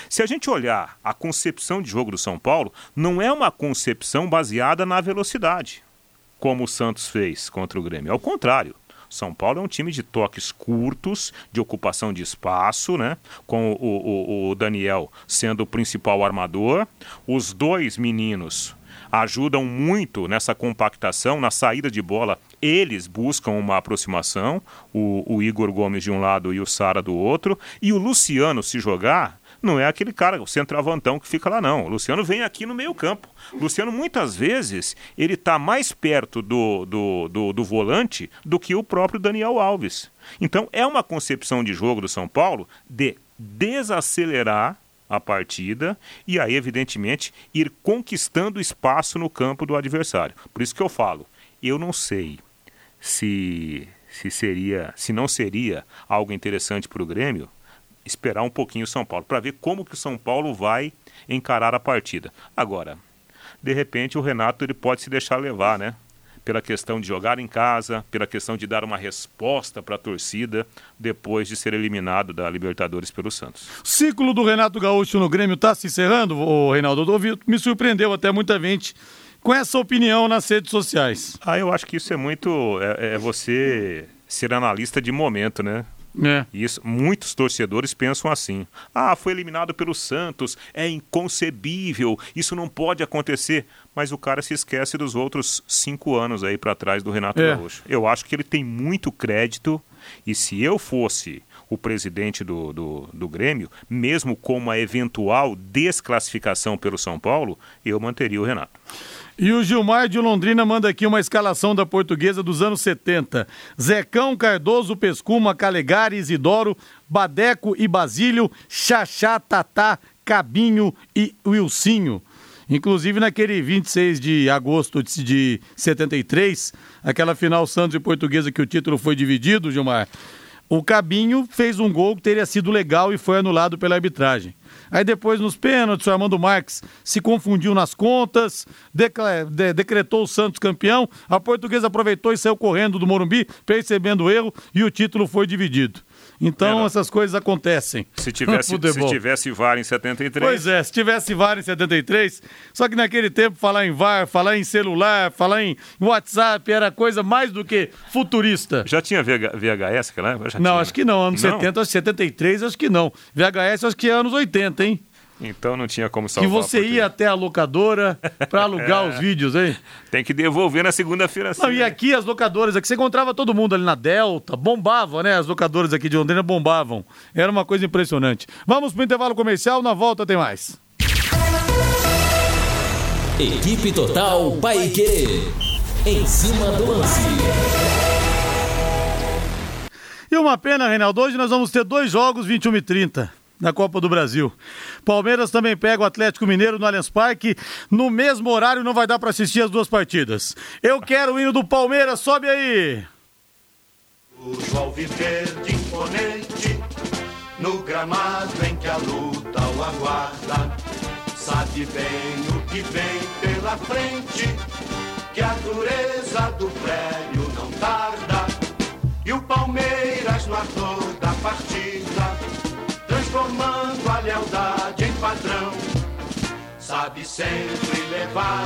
Se a gente olhar a concepção de jogo do São Paulo, não é uma concepção baseada na velocidade, como o Santos fez contra o Grêmio. Ao contrário. São Paulo é um time de toques curtos, de ocupação de espaço, né? Com o, o, o Daniel sendo o principal armador. Os dois meninos ajudam muito nessa compactação, na saída de bola. Eles buscam uma aproximação, o, o Igor Gomes de um lado e o Sara do outro. E o Luciano, se jogar, não é aquele cara, o centroavantão que fica lá, não. O Luciano vem aqui no meio-campo. Luciano, muitas vezes, ele está mais perto do, do, do, do, volante do que o próprio Daniel Alves. Então, é uma concepção de jogo do São Paulo de desacelerar a partida e aí, evidentemente, ir conquistando espaço no campo do adversário. Por isso que eu falo, eu não sei se, se seria, se não seria algo interessante para o Grêmio esperar um pouquinho o São Paulo para ver como que o São Paulo vai encarar a partida. Agora, de repente o Renato ele pode se deixar levar, né? Pela questão de jogar em casa, pela questão de dar uma resposta para a torcida depois de ser eliminado da Libertadores pelo Santos. Ciclo do Renato Gaúcho no Grêmio está se encerrando, o Reinaldo. Me surpreendeu até muita gente com essa opinião nas redes sociais. Ah, eu acho que isso é muito. É, é você ser analista de momento, né? É. Isso, muitos torcedores pensam assim: ah, foi eliminado pelo Santos, é inconcebível, isso não pode acontecer. Mas o cara se esquece dos outros cinco anos aí para trás do Renato é. Gaúcho. Eu acho que ele tem muito crédito e se eu fosse o presidente do, do, do Grêmio, mesmo com uma eventual desclassificação pelo São Paulo, eu manteria o Renato. E o Gilmar de Londrina manda aqui uma escalação da portuguesa dos anos 70. Zecão, Cardoso, Pescuma, Calegari, Isidoro, Badeco e Basílio, Xaxá, Tatá, Cabinho e Wilsinho. Inclusive naquele 26 de agosto de 73, aquela final Santos e Portuguesa que o título foi dividido, Gilmar, o Cabinho fez um gol que teria sido legal e foi anulado pela arbitragem. Aí depois nos pênaltis, o Armando Marques se confundiu nas contas, de decretou o Santos campeão. A portuguesa aproveitou e saiu correndo do Morumbi, percebendo o erro, e o título foi dividido. Então Era. essas coisas acontecem. Se tivesse, se tivesse VAR em 73. Pois é, se tivesse VAR em 73. Só que naquele tempo falar em VAR, falar em celular, falar em WhatsApp era coisa mais do que futurista. Já tinha VHS aquela época? não, tinha. acho que não. Anos não? 70, 73, acho que não. VHS acho que é anos 80, hein? Então não tinha como salvar. Que você ia até a locadora para alugar é. os vídeos, hein? Tem que devolver na segunda-feira. Não, e aqui as locadoras, aqui você encontrava todo mundo ali na Delta, bombava, né? As locadoras aqui de Londrina bombavam. Era uma coisa impressionante. Vamos pro intervalo comercial, na volta tem mais. Equipe Total Paique. Em cima do lance. E uma pena, Reinaldo, hoje nós vamos ter dois jogos 21 e 30 na Copa do Brasil. Palmeiras também pega o Atlético Mineiro no Allianz Parque. No mesmo horário não vai dar para assistir as duas partidas. Eu quero o hino do Palmeiras, sobe aí. O imponente, no gramado em que a luta o aguarda. Sabe bem o que vem pela frente, que a dureza do prédio não tarda. E o Palmeiras no ardor da partida, transformando a lealdade em padrão sabe sempre levar.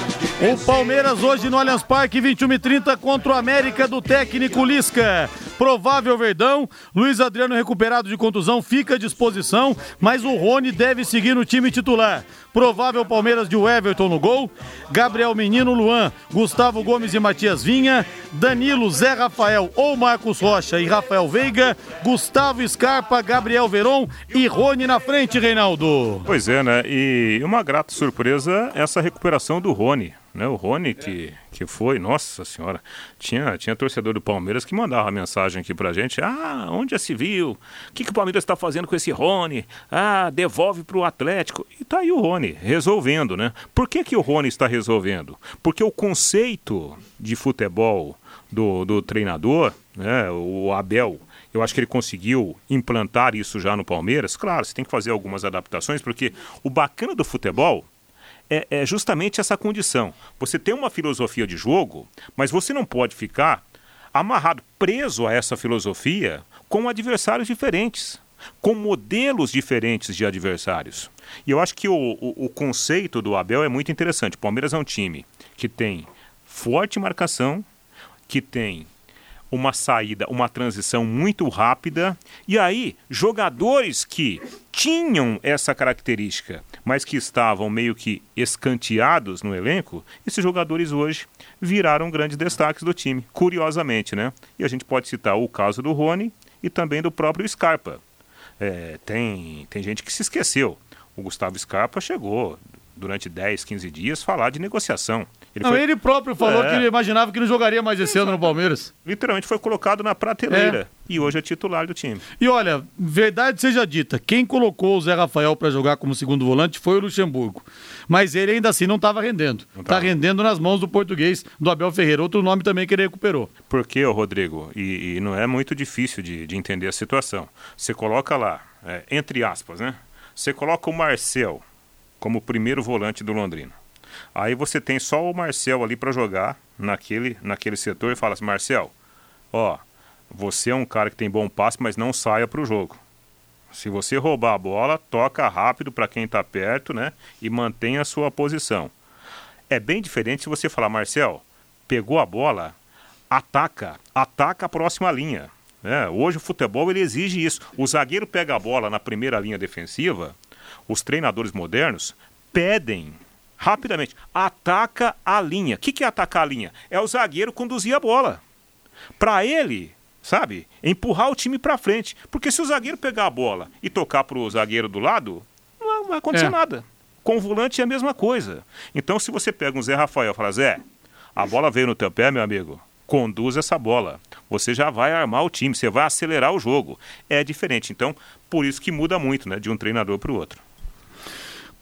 O Palmeiras hoje no Allianz Parque, 21 e 30 contra o América do técnico Lisca. Provável Verdão, Luiz Adriano recuperado de contusão, fica à disposição, mas o Rony deve seguir no time titular. Provável Palmeiras de Everton no gol, Gabriel Menino, Luan, Gustavo Gomes e Matias Vinha, Danilo, Zé Rafael ou Marcos Rocha e Rafael Veiga, Gustavo Scarpa, Gabriel Veron e Rony na frente, Reinaldo. Pois é, né? E uma grata surpresa essa recuperação do Rony. Né? O Rony, que, que foi, nossa senhora, tinha, tinha torcedor do Palmeiras que mandava mensagem aqui pra gente: ah, onde se viu? O que, que o Palmeiras está fazendo com esse Rony? Ah, devolve pro Atlético. E tá aí o Rony, resolvendo, né? Por que, que o Rony está resolvendo? Porque o conceito de futebol do, do treinador, né, o Abel, eu acho que ele conseguiu implantar isso já no Palmeiras. Claro, você tem que fazer algumas adaptações, porque o bacana do futebol é, é justamente essa condição. Você tem uma filosofia de jogo, mas você não pode ficar amarrado, preso a essa filosofia com adversários diferentes, com modelos diferentes de adversários. E eu acho que o, o, o, conceito do Abel é muito interessante. O Palmeiras é um time que tem forte marcação, que tem uma saída, uma transição muito rápida. E aí, jogadores que tinham essa característica, mas que estavam meio que escanteados no elenco, esses jogadores hoje viraram grandes destaques do time, curiosamente, né? E a gente pode citar o caso do Rony e também do próprio Scarpa. É, tem, tem gente que se esqueceu. O Gustavo Scarpa chegou durante 10, 15 dias falar de negociação. Ele, não, foi... ele próprio falou é. que ele imaginava que não jogaria mais esse ano no Palmeiras. Literalmente foi colocado na prateleira. É. E hoje é titular do time. E olha, verdade seja dita, quem colocou o Zé Rafael para jogar como segundo volante foi o Luxemburgo. Mas ele ainda assim não estava rendendo. Está rendendo nas mãos do português, do Abel Ferreira. Outro nome também que ele recuperou. Por quê, Rodrigo? E, e, não é muito difícil de, de entender a situação. Você coloca lá, é, entre aspas, né? Você coloca o Marcel como primeiro volante do Londrina. Aí você tem só o Marcel ali para jogar naquele, naquele setor e fala assim, Marcel, ó, você é um cara que tem bom passe, mas não saia para o jogo. Se você roubar a bola, toca rápido para quem está perto, né? E mantenha a sua posição. É bem diferente se você falar, Marcel, pegou a bola, ataca, ataca a próxima linha. É, hoje o futebol ele exige isso. O zagueiro pega a bola na primeira linha defensiva, os treinadores modernos pedem rapidamente, ataca a linha. O que, que é atacar a linha? É o zagueiro conduzir a bola. Para ele, sabe, empurrar o time para frente. Porque se o zagueiro pegar a bola e tocar para o zagueiro do lado, não vai acontecer é. nada. Com o volante é a mesma coisa. Então, se você pega um Zé Rafael e fala, Zé, a bola veio no teu pé, meu amigo, conduz essa bola. Você já vai armar o time, você vai acelerar o jogo. É diferente. Então, por isso que muda muito, né, de um treinador para o outro.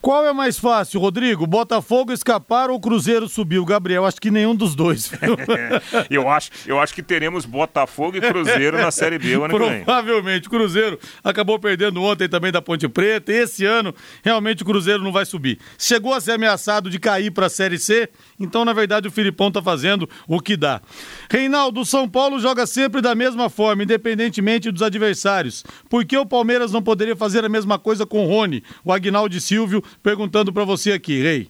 Qual é mais fácil, Rodrigo? Botafogo escapar ou Cruzeiro subir? O Gabriel, acho que nenhum dos dois. eu, acho, eu acho que teremos Botafogo e Cruzeiro na Série B o ano Provavelmente. O Cruzeiro acabou perdendo ontem também da Ponte Preta. E esse ano, realmente, o Cruzeiro não vai subir. Chegou a ser ameaçado de cair para a Série C, então, na verdade, o Filipão está fazendo o que dá. Reinaldo, o São Paulo joga sempre da mesma forma, independentemente dos adversários. Por que o Palmeiras não poderia fazer a mesma coisa com o Rony, o Agnaldo Silvio perguntando para você aqui, Rei.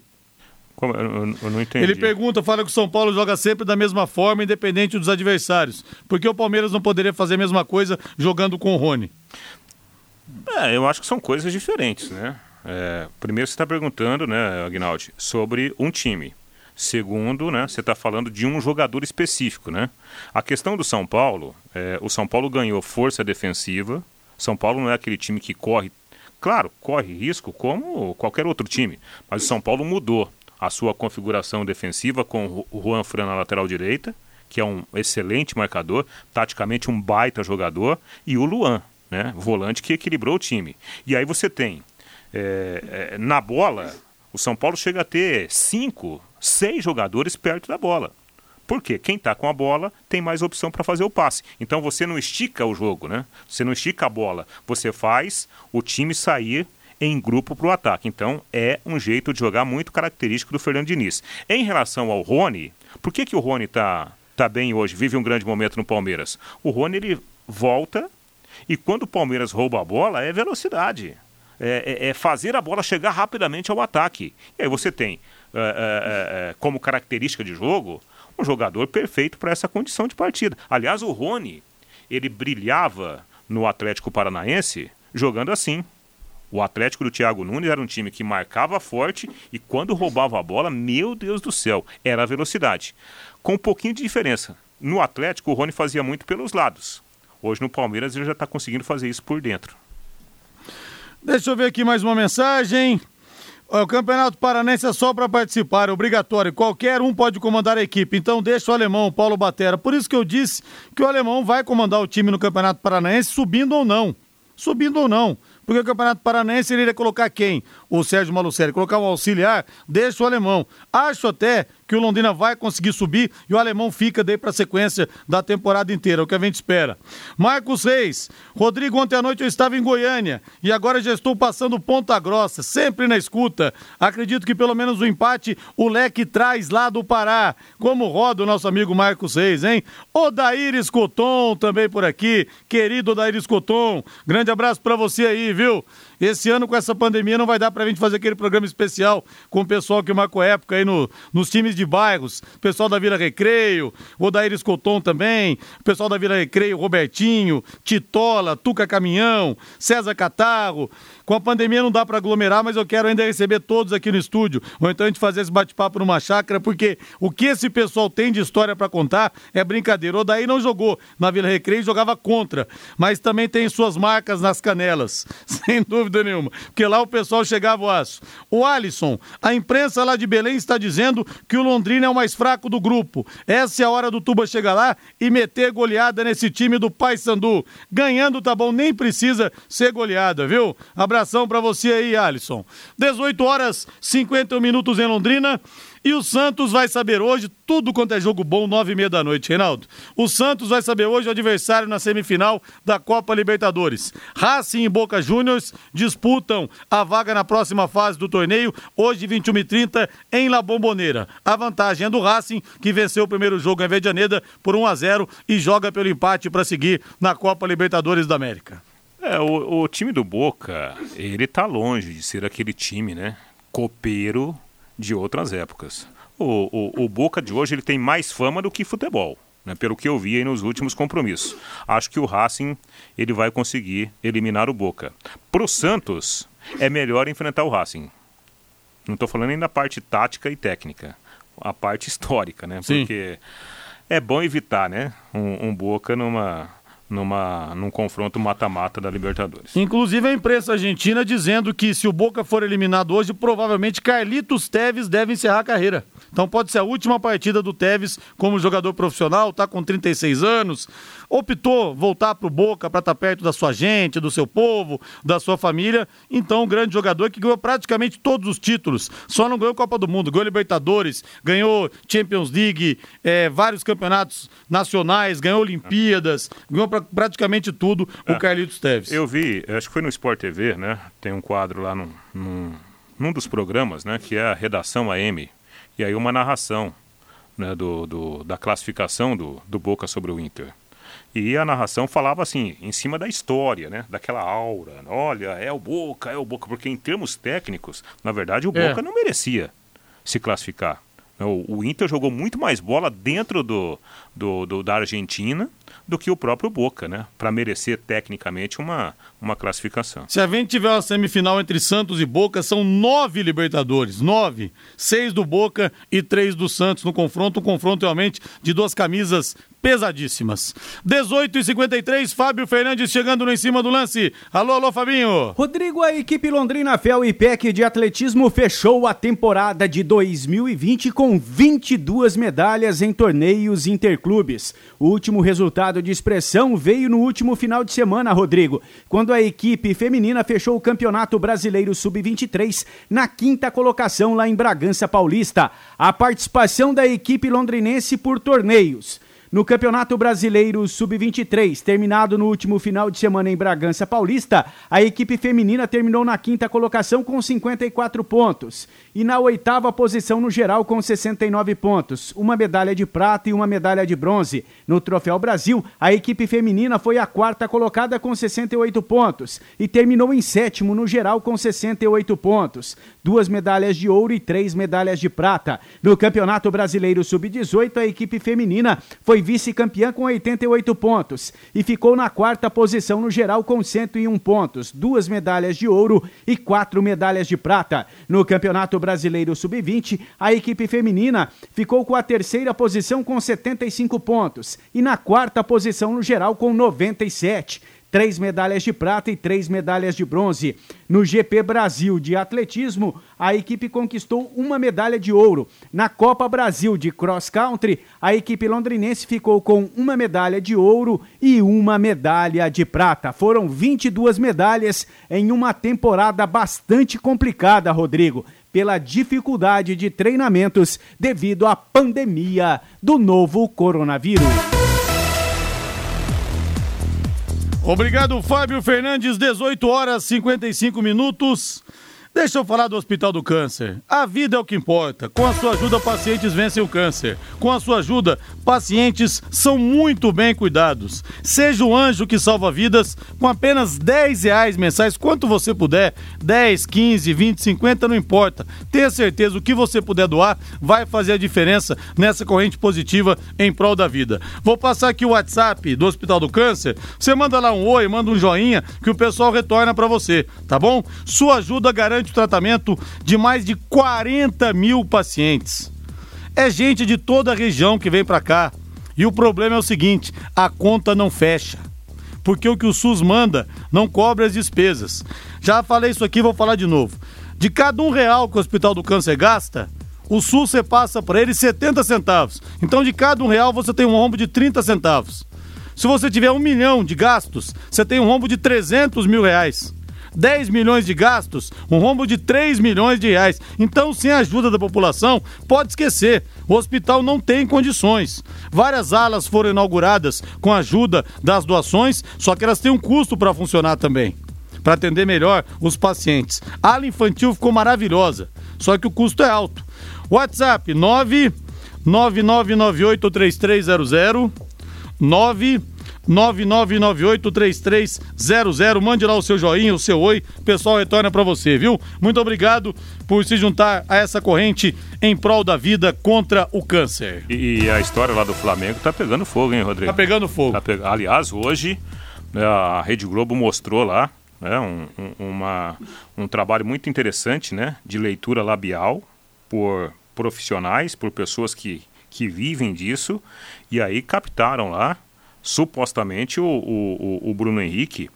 Como? Eu, eu, não entendi. Ele pergunta, fala que o São Paulo joga sempre da mesma forma, independente dos adversários. Por que o Palmeiras não poderia fazer a mesma coisa jogando com o Rony? É, eu acho que são coisas diferentes, né? É, primeiro você está perguntando, né, Agnaldi, sobre um time. Segundo, né, você está falando de um jogador específico, né? A questão do São Paulo, é, o São Paulo ganhou força defensiva. São Paulo não é aquele time que corre Claro, corre risco como qualquer outro time, mas o São Paulo mudou a sua configuração defensiva com o Juan Fran na lateral direita, que é um excelente marcador, taticamente um baita jogador, e o Luan, né, volante que equilibrou o time. E aí você tem, é, é, na bola, o São Paulo chega a ter cinco, seis jogadores perto da bola Porque quem está com a bola tem mais opção para fazer o passe. Então você não estica o jogo, né? Você não estica a bola. Você faz o time sair em grupo para o ataque. Então é um jeito de jogar muito característico do Fernando Diniz. Em relação ao Rony, por que, que o Rony está tá bem hoje, vive um grande momento no Palmeiras? O Rony ele volta e quando o Palmeiras rouba a bola é velocidade. É, é, é fazer a bola chegar rapidamente ao ataque. E aí você tem é como característica de jogo um jogador perfeito para essa condição de partida. Aliás, o Rony, ele brilhava no Atlético Paranaense jogando assim. O Atlético do Thiago Nunes era um time que marcava forte e quando roubava a bola, meu Deus do céu, era a velocidade. Com um pouquinho de diferença. No Atlético, o Rony fazia muito pelos lados. Hoje no Palmeiras ele já está conseguindo fazer isso por dentro. Deixa eu ver aqui mais uma mensagem. O Campeonato Paranense é só para participar, é obrigatório. Qualquer um pode comandar a equipe. Então deixa o alemão, Paulo Batera. Por isso que eu disse que o alemão vai comandar o time no Campeonato Paranaense, subindo ou não. Subindo ou não. Porque o Campeonato Paranaense ele iria colocar quem? O Sérgio Malucelli. Colocar um auxiliar, deixa o alemão. Acho até que o Londrina vai conseguir subir e o alemão fica daí para a sequência da temporada inteira, o que a gente espera. Marcos Reis, Rodrigo, ontem à noite eu estava em Goiânia e agora já estou passando Ponta Grossa, sempre na escuta. Acredito que pelo menos o empate o Leque traz lá do Pará. Como roda o nosso amigo Marcos Reis, hein? Odair Escoton também por aqui, querido Odair Escoton. Grande abraço para você aí, viu? Esse ano, com essa pandemia, não vai dar pra gente fazer aquele programa especial com o pessoal que marcou época aí no, nos times de bairros, pessoal da Vila Recreio, o Odair Escoton também, pessoal da Vila Recreio, Robertinho, Titola, Tuca Caminhão, César Catarro. Com a pandemia não dá para aglomerar, mas eu quero ainda receber todos aqui no estúdio, ou então a gente fazer esse bate-papo numa chácara, porque o que esse pessoal tem de história para contar é brincadeira. O Odair não jogou na Vila Recreio, jogava contra, mas também tem suas marcas nas canelas, sem dúvida nenhuma, porque lá o pessoal chegava o aço. O Alisson, a imprensa lá de Belém está dizendo que o Londrina é o mais fraco do grupo. Essa é a hora do Tuba chegar lá e meter goleada nesse time do Paysandu. Ganhando tá bom, nem precisa ser goleada, viu? Abraço abração para você aí, Alisson. 18 horas 51 minutos em Londrina. E o Santos vai saber hoje, tudo quanto é jogo bom, nove e meia da noite, Reinaldo. O Santos vai saber hoje o adversário na semifinal da Copa Libertadores. Racing e Boca Juniors disputam a vaga na próxima fase do torneio, hoje 21 e 30 em La Bombonera. A vantagem é do Racing, que venceu o primeiro jogo em Vedianeda por 1 a 0 e joga pelo empate para seguir na Copa Libertadores da América. É, o, o, time do Boca, ele tá longe de ser aquele time, né? Copeiro de outras épocas. O, o, o Boca de hoje ele tem mais fama do que futebol. Né, pelo que eu vi aí nos últimos compromissos. Acho que o Racing ele vai conseguir eliminar o Boca. Pro Santos, é melhor enfrentar o Racing. Não estou falando nem da parte tática e técnica, a parte histórica, né? Sim. Porque é bom evitar, né? Um, um Boca numa numa, num confronto mata-mata da Libertadores. Inclusive a imprensa argentina dizendo que se o Boca for eliminado hoje, provavelmente Carlitos Teves deve encerrar a carreira. Então pode ser a última partida do Teves como jogador profissional, tá com 36 anos, optou voltar pro Boca para estar tá perto da sua gente, do seu povo, da sua família. Então, um grande jogador que ganhou praticamente todos os títulos. Só não ganhou Copa do Mundo, ganhou Libertadores, ganhou Champions League, é, vários campeonatos nacionais, ganhou Olimpíadas, ganhou pra, praticamente tudo o é, Carlitos Teves. Eu vi, acho que foi no Sport TV, né? Tem um quadro lá num, num, num dos programas, né? Que é a Redação AM. E aí uma narração né, do, do, da classificação do, do Boca sobre o Inter. E a narração falava assim, em cima da história, né? Daquela aura. Olha, é o Boca, é o Boca. Porque em termos técnicos, na verdade, o é. Boca não merecia se classificar. O, o, Inter jogou muito mais bola dentro do, do, do da Argentina do que o próprio Boca, né? Para merecer tecnicamente uma, uma classificação. Se a gente tiver uma semifinal entre Santos e Boca, são nove Libertadores. Nove. Seis do Boca e três do Santos no confronto. Um confronto realmente de duas camisas pesadíssimas. 18 e 53 Fábio Fernandes chegando no em cima do lance. Alô, alô, Fabinho. Rodrigo, a equipe Londrina Fel e PEC de atletismo fechou a temporada de 2020 com 22 medalhas em torneios interclubes. O último resultado de expressão veio no último final de semana, Rodrigo, quando a equipe feminina fechou o Campeonato Brasileiro Sub-23 na quinta colocação lá em Bragança Paulista. A participação da equipe londrinense por torneios. No Campeonato Brasileiro Sub-23, terminado no último final de semana em Bragança Paulista, a equipe feminina terminou na quinta colocação com 54 pontos e na oitava posição no geral com 69 pontos, uma medalha de prata e uma medalha de bronze. No Troféu Brasil, a equipe feminina foi a quarta colocada com 68 pontos e terminou em sétimo no geral com 68 pontos, duas medalhas de ouro e três medalhas de prata. No Campeonato Brasileiro Sub-18, a equipe feminina foi vice-campeã com 88 pontos e ficou na quarta posição no geral com 101 pontos, duas medalhas de ouro e quatro medalhas de prata. No Campeonato Brasileiro Sub-20, a equipe feminina ficou com a terceira posição com 75 pontos e na quarta posição no geral com 97 três medalhas de prata e três medalhas de bronze. No GP Brasil de atletismo, a equipe conquistou uma medalha de ouro. Na Copa Brasil de cross country, a equipe londrinense ficou com uma medalha de ouro e uma medalha de prata. Foram 22 medalhas em uma temporada bastante complicada, Rodrigo pela dificuldade de treinamentos devido à pandemia do novo coronavírus. Obrigado, Fábio Fernandes, 18 horas 55 minutos. Deixa eu falar do Hospital do Câncer. A vida é o que importa. Com a sua ajuda, pacientes vencem o câncer. Com a sua ajuda, pacientes são muito bem cuidados. Seja o anjo que salva vidas com apenas 10 reais mensais, quanto você puder. 10, 15, 20, 50, não importa. Tenha certeza, o que você puder doar vai fazer a diferença nessa corrente positiva em prol da vida. Vou passar aqui o WhatsApp do Hospital do Câncer. Você manda lá um oi, manda um joinha que o pessoal retorna para você, tá bom? Sua ajuda garante o tratamento de mais de 40 mil pacientes. É gente de toda a região que vem para cá. E o problema é o seguinte: a conta não fecha. Porque o que o SUS manda não cobre as despesas. Já falei isso aqui, vou falar de novo. De cada um real que o Hospital do Câncer gasta, o SUS você passa para ele 70 centavos. Então, de cada um real, você tem um rombo de 30 centavos. Se você tiver um milhão de gastos, você tem um rombo de 300 mil reais. 10 milhões de gastos, um rombo de 3 milhões de reais. Então, sem a ajuda da população, pode esquecer, o hospital não tem condições. Várias alas foram inauguradas com a ajuda das doações, só que elas têm um custo para funcionar também. Para atender melhor os pacientes. A ala infantil ficou maravilhosa, só que o custo é alto. WhatsApp 999983300 9 99983300. Mande lá o seu joinha, o seu oi. O pessoal retorna para você, viu? Muito obrigado por se juntar a essa corrente em prol da vida contra o câncer. E, e a história lá do Flamengo tá pegando fogo, hein, Rodrigo? Tá pegando fogo. Tá pe... Aliás, hoje né, a Rede Globo mostrou lá né, um, um, uma, um trabalho muito interessante né, de leitura labial por profissionais, por pessoas que, que vivem disso, e aí captaram lá supostamente o, o, o Bruno Henrique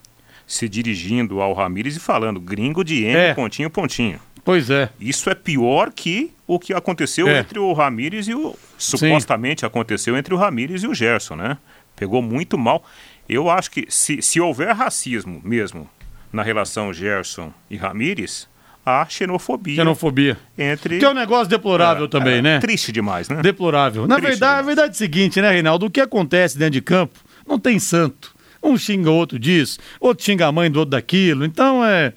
se dirigindo ao Ramires e falando gringo de M, é. pontinho, pontinho. Pois é. Isso é pior que o que aconteceu é. entre o Ramires e o. Supostamente Sim. aconteceu entre o Ramires e o Gerson, né? Pegou muito mal. Eu acho que se, se houver racismo mesmo na relação Gerson e Ramires, há xenofobia. Xenofobia. Entre... Que é um negócio deplorável é, também, é, né? Triste demais, né? Deplorável. Na triste verdade, demais. a verdade é a seguinte, né, Reinaldo? O que acontece dentro de campo não tem santo. Um xinga outro disso, outro xinga a mãe do outro daquilo. Então é.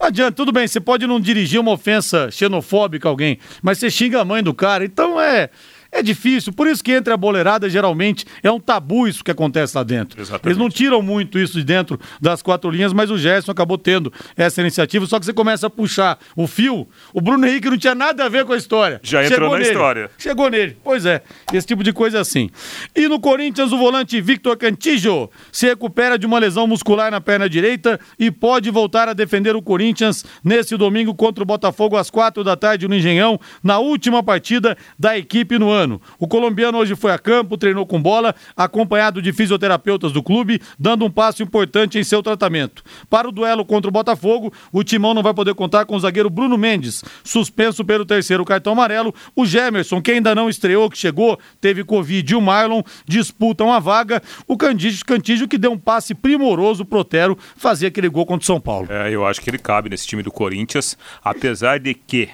Não adianta, tudo bem, você pode não dirigir uma ofensa xenofóbica a alguém, mas você xinga a mãe do cara. Então é. É difícil, por isso que entre a boleirada geralmente é um tabu isso que acontece lá dentro. Exatamente. Eles não tiram muito isso de dentro das quatro linhas, mas o Gerson acabou tendo essa iniciativa. Só que você começa a puxar o fio, o Bruno Henrique não tinha nada a ver com a história. Já entrou na nele. história. Chegou nele. Pois é, esse tipo de coisa é assim. E no Corinthians, o volante Victor Cantillo se recupera de uma lesão muscular na perna direita e pode voltar a defender o Corinthians nesse domingo contra o Botafogo às quatro da tarde no Engenhão, na última partida da equipe no ano O colombiano hoje foi a campo, treinou com bola, acompanhado de fisioterapeutas do clube, dando um passo importante em seu tratamento. Para o duelo contra o Botafogo, o Timão não vai poder contar com o zagueiro Bruno Mendes, suspenso pelo terceiro cartão amarelo. O Gemerson, que ainda não estreou, que chegou, teve Covid e o Marlon disputam a vaga. O Cantígio, Cantígio que deu um passe primoroso pro Otero fazer aquele gol contra o São Paulo. É, eu acho que ele cabe nesse time do Corinthians, apesar de que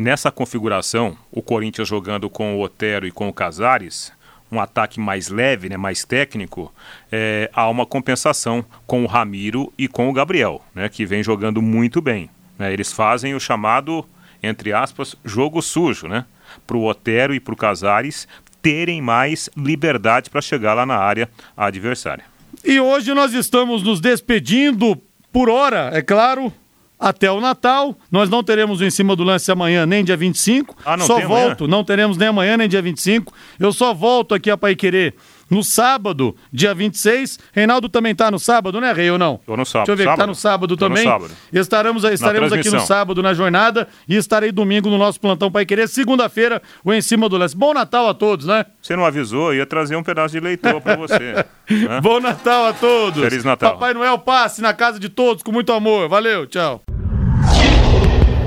nessa configuração, o Corinthians jogando com o Otero e com o Casares, um ataque mais leve, né, mais técnico, é, há uma compensação com o Ramiro e com o Gabriel, né, que vem jogando muito bem. Né? Eles fazem o chamado, entre aspas, jogo sujo, né? Para o Otero e para o Casares terem mais liberdade para chegar lá na área adversária. E hoje nós estamos nos despedindo por hora, é claro, até o Natal. Nós não teremos o em cima do lance amanhã, nem dia 25. Ah, não só tem volto, amanhã? não teremos nem amanhã, nem dia 25. Eu só volto aqui a Pai Querer no sábado, dia 26. Reinaldo também tá no sábado, né, Rei, ou não? Tô no sábado. Deixa eu ver, tá Sábado. no sábado Tô no também. sábado. Estaremos, estaremos aqui no sábado na jornada e estarei domingo no nosso plantão Pai Querer. Segunda-feira, o em cima do lance. Bom Natal a todos, né? Você não avisou, eu ia trazer um pedaço de leitoa para você. né? Bom Natal a todos. Feliz Natal. Papai Noel passe na casa de todos com muito amor. Valeu, tchau.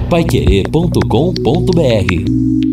Paiquerê.com.br